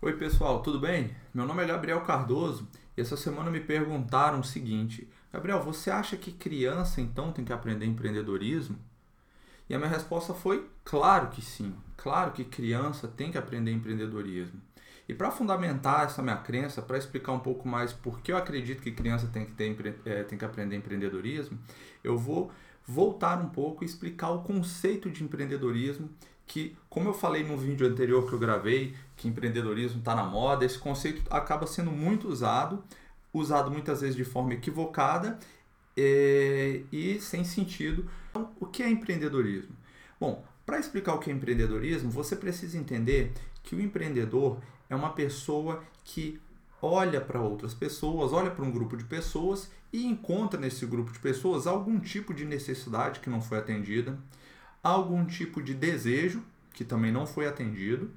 Oi pessoal, tudo bem? Meu nome é Gabriel Cardoso e essa semana me perguntaram o seguinte: Gabriel, você acha que criança então tem que aprender empreendedorismo? E a minha resposta foi: claro que sim, claro que criança tem que aprender empreendedorismo. E para fundamentar essa minha crença, para explicar um pouco mais por que eu acredito que criança tem que, ter, é, tem que aprender empreendedorismo, eu vou voltar um pouco e explicar o conceito de empreendedorismo que, como eu falei no vídeo anterior que eu gravei, que empreendedorismo está na moda, esse conceito acaba sendo muito usado, usado muitas vezes de forma equivocada e, é, e sem sentido. Então, o que é empreendedorismo? Bom, para explicar o que é empreendedorismo, você precisa entender que o empreendedor é uma pessoa que olha para outras pessoas, olha para um grupo de pessoas e encontra nesse grupo de pessoas algum tipo de necessidade que não foi atendida, algum tipo de desejo que também não foi atendido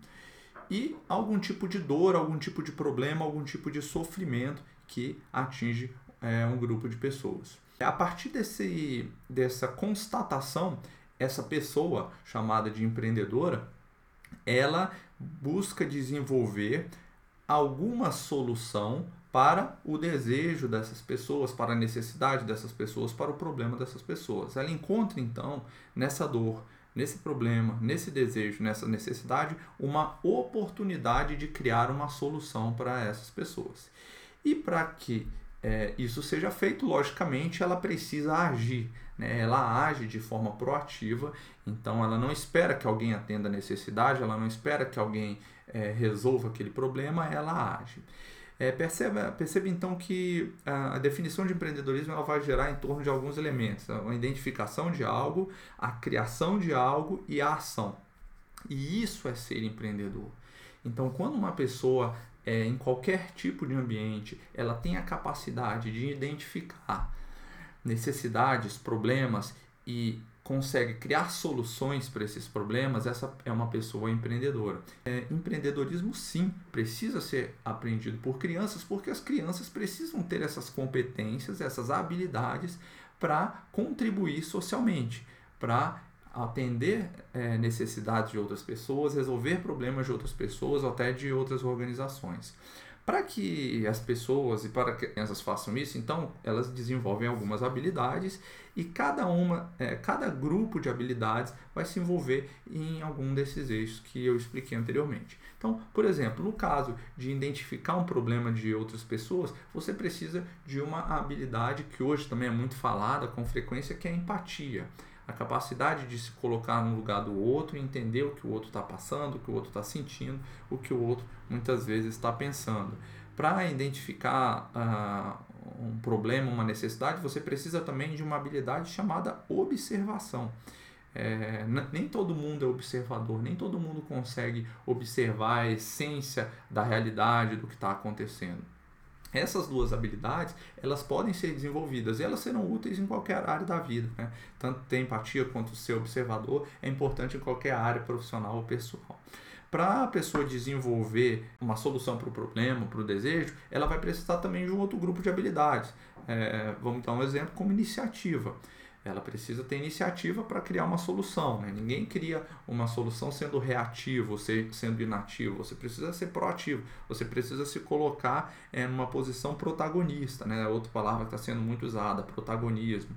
e algum tipo de dor, algum tipo de problema, algum tipo de sofrimento que atinge é, um grupo de pessoas. A partir desse, dessa constatação, essa pessoa chamada de empreendedora, ela busca desenvolver alguma solução para o desejo dessas pessoas, para a necessidade dessas pessoas, para o problema dessas pessoas. Ela encontra então nessa dor, nesse problema, nesse desejo, nessa necessidade, uma oportunidade de criar uma solução para essas pessoas. E para que é, isso seja feito, logicamente, ela precisa agir. Né? Ela age de forma proativa, então ela não espera que alguém atenda a necessidade, ela não espera que alguém é, resolva aquele problema, ela age. É, perceba, perceba então que a, definição de empreendedorismo ela vai gerar em torno de alguns elementos: a identificação de algo, a criação de algo e a ação. E isso é ser empreendedor. Então, quando uma pessoa é, em qualquer tipo de ambiente, ela tem a capacidade de identificar necessidades, problemas e consegue criar soluções para esses problemas, essa é uma pessoa empreendedora. É, empreendedorismo, sim, precisa ser aprendido por crianças, porque as crianças precisam ter essas competências, essas habilidades para contribuir socialmente, para atender é, necessidades de outras pessoas, resolver problemas de outras pessoas ou até de outras organizações. Para que as pessoas e para que elas façam isso, então elas desenvolvem algumas habilidades e cada uma, é, cada grupo de habilidades vai se envolver em algum desses eixos que eu expliquei anteriormente. Então, por exemplo, no caso de identificar um problema de outras pessoas, você precisa de uma habilidade que hoje também é muito falada com frequência, que é a empatia a capacidade de se colocar no lugar do outro, entender o que o outro está passando, o que o outro está sentindo, o que o outro muitas vezes está pensando. Para identificar uh, um problema, uma necessidade, você precisa também de uma habilidade chamada observação. É, nem todo mundo é observador, nem todo mundo consegue observar a essência da realidade do que está acontecendo. Essas duas habilidades, elas podem ser desenvolvidas e elas serão úteis em qualquer área da vida. Né? Tanto ter empatia quanto ser observador é importante em qualquer área profissional ou pessoal. Para a pessoa desenvolver uma solução para o problema, para o desejo, ela vai precisar também de um outro grupo de habilidades. É, vamos dar um exemplo como iniciativa ela precisa ter iniciativa para criar uma solução. Né? Ninguém cria uma solução sendo reativo, sendo inativo. Você precisa ser proativo. Você precisa se colocar é, numa posição protagonista. Né? Outra palavra que está sendo muito usada, protagonismo.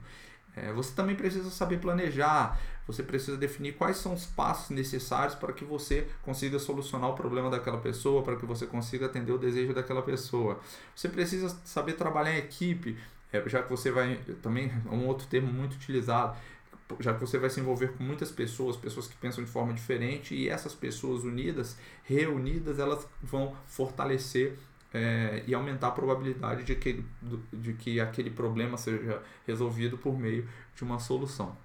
É, você também precisa saber planejar. Você precisa definir quais são os passos necessários para que você consiga solucionar o problema daquela pessoa, para que você consiga atender o desejo daquela pessoa. Você precisa saber trabalhar em equipe já que você vai, também é um outro termo muito utilizado, já que você vai se envolver com muitas pessoas, pessoas que pensam de forma diferente, e essas pessoas unidas, reunidas, elas vão fortalecer é, e aumentar a probabilidade de que, de que aquele problema seja resolvido por meio de uma solução.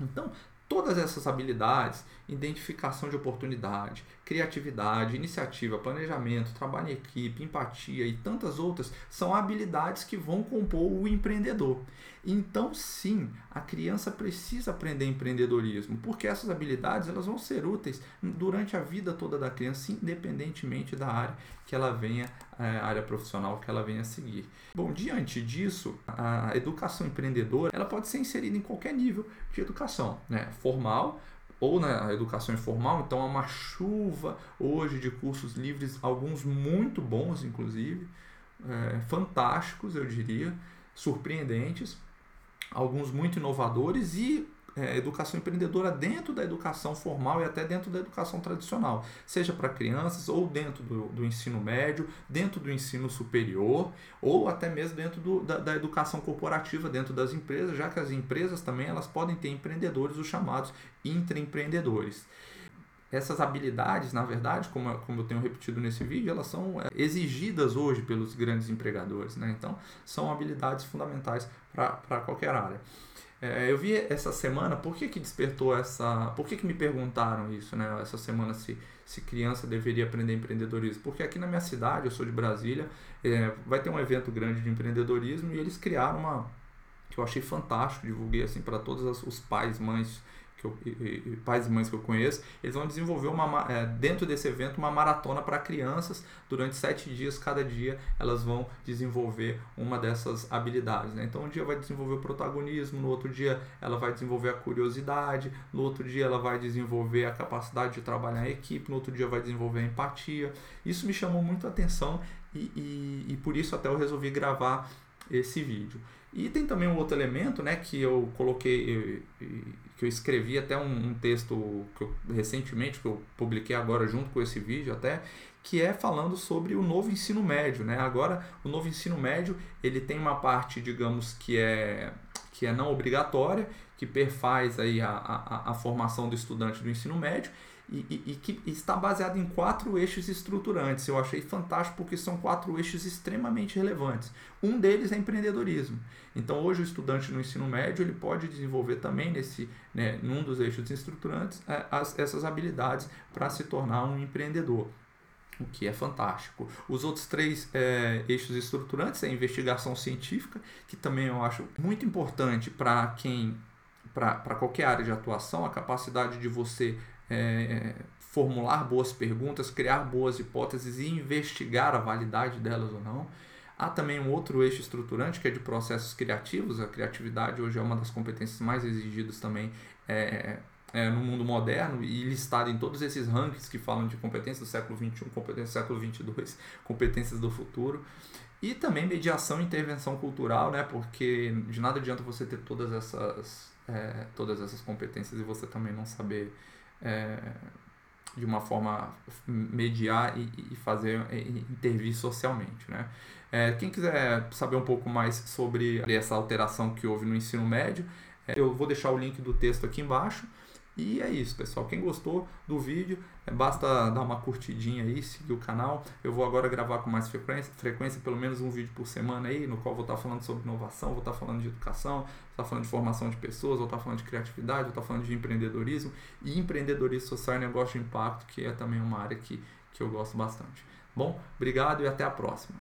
Então, Todas essas habilidades, identificação de oportunidade, criatividade, iniciativa, planejamento, trabalho em equipe, empatia e tantas outras, são habilidades que vão compor o empreendedor. Então, sim, a criança precisa aprender empreendedorismo, porque essas habilidades elas vão ser úteis durante a vida toda da criança, independentemente da área que ela venha, área profissional que ela venha a seguir. Bom, diante disso, a educação empreendedora ela pode ser inserida em qualquer nível de educação, né? formal, ou na educação informal, então há uma chuva hoje de cursos livres, alguns muito bons, inclusive, é, fantásticos, eu diria, surpreendentes, alguns muito inovadores e é, educação empreendedora dentro da educação formal e até dentro da educação tradicional, seja para crianças ou dentro do, do, ensino médio, dentro do ensino superior ou até mesmo dentro do, da, da, educação corporativa dentro das empresas, já que as empresas também elas podem ter empreendedores, os chamados intraempreendedores essas habilidades, na verdade, como, como eu tenho repetido nesse vídeo, elas são é, exigidas hoje pelos grandes empregadores. Né? Então, são habilidades fundamentais para qualquer área. É, eu vi essa semana, por que, que despertou essa. Por que, que me perguntaram isso, né? Essa semana se, se criança deveria aprender empreendedorismo? Porque aqui na minha cidade, eu sou de Brasília, é, vai ter um evento grande de empreendedorismo e eles criaram uma. que eu achei fantástico, divulguei assim para todos os pais, mães que eu, e, pais e mães que eu conheço, eles vão desenvolver uma, é, dentro desse evento uma maratona para crianças. Durante sete dias, cada dia, elas vão desenvolver uma dessas habilidades. Né? Então, um dia vai desenvolver o protagonismo, no outro dia ela vai desenvolver a curiosidade, no outro dia ela vai desenvolver a capacidade de trabalhar em equipe, no outro dia vai desenvolver a empatia. Isso me chamou muito a atenção e, e, e por isso até eu resolvi gravar esse vídeo. E tem também um outro elemento né, que eu coloquei, que eu escrevi até um, um texto que eu, recentemente, que eu publiquei agora junto com esse vídeo até, que é falando sobre o novo ensino médio. Né? Agora, o novo ensino médio ele tem uma parte, digamos, que é, que é não obrigatória, que perfaz aí a, a, a formação do estudante do ensino médio, e, e, e, que está baseado em quatro eixos estruturantes. Eu achei fantástico porque são quatro eixos extremamente relevantes. Um deles é empreendedorismo. Então hoje o estudante no ensino médio ele pode desenvolver também nesse, né, num dos eixos estruturantes é, as, essas habilidades para se tornar um empreendedor o que é fantástico. Os outros três é, eixos estruturantes é a investigação científica, que também eu acho muito importante para quem, para qualquer área de atuação, a capacidade de você é, formular boas perguntas, criar boas hipóteses e investigar a validade delas ou não. Há também um outro eixo estruturante que é de processos criativos. A criatividade hoje é uma das competências mais exigidas também é, é, no mundo moderno e listada em todos esses rankings que falam de competências do século XXI, competências do século XXII, competências do futuro. E também mediação e intervenção cultural, né? porque de nada adianta você ter todas essas, é, todas essas competências e você também não saber é, de uma forma mediar e, e fazer e intervir socialmente, né? É, quem quiser saber um pouco mais sobre essa alteração que houve no ensino médio, é, eu vou deixar o link do texto aqui embaixo. E é isso, pessoal. Quem gostou do vídeo, é, basta dar uma curtidinha aí, seguir o canal. Eu vou agora gravar com mais frequência, frequência, pelo menos um vídeo por semana aí, no qual vou estar falando sobre inovação, vou estar falando de educação, vou estar falando de formação de pessoas, vou estar falando de criatividade, vou estar falando de empreendedorismo e empreendedorismo social e negócio de impacto, que é também uma área que, que eu gosto bastante. Bom, obrigado e até a próxima.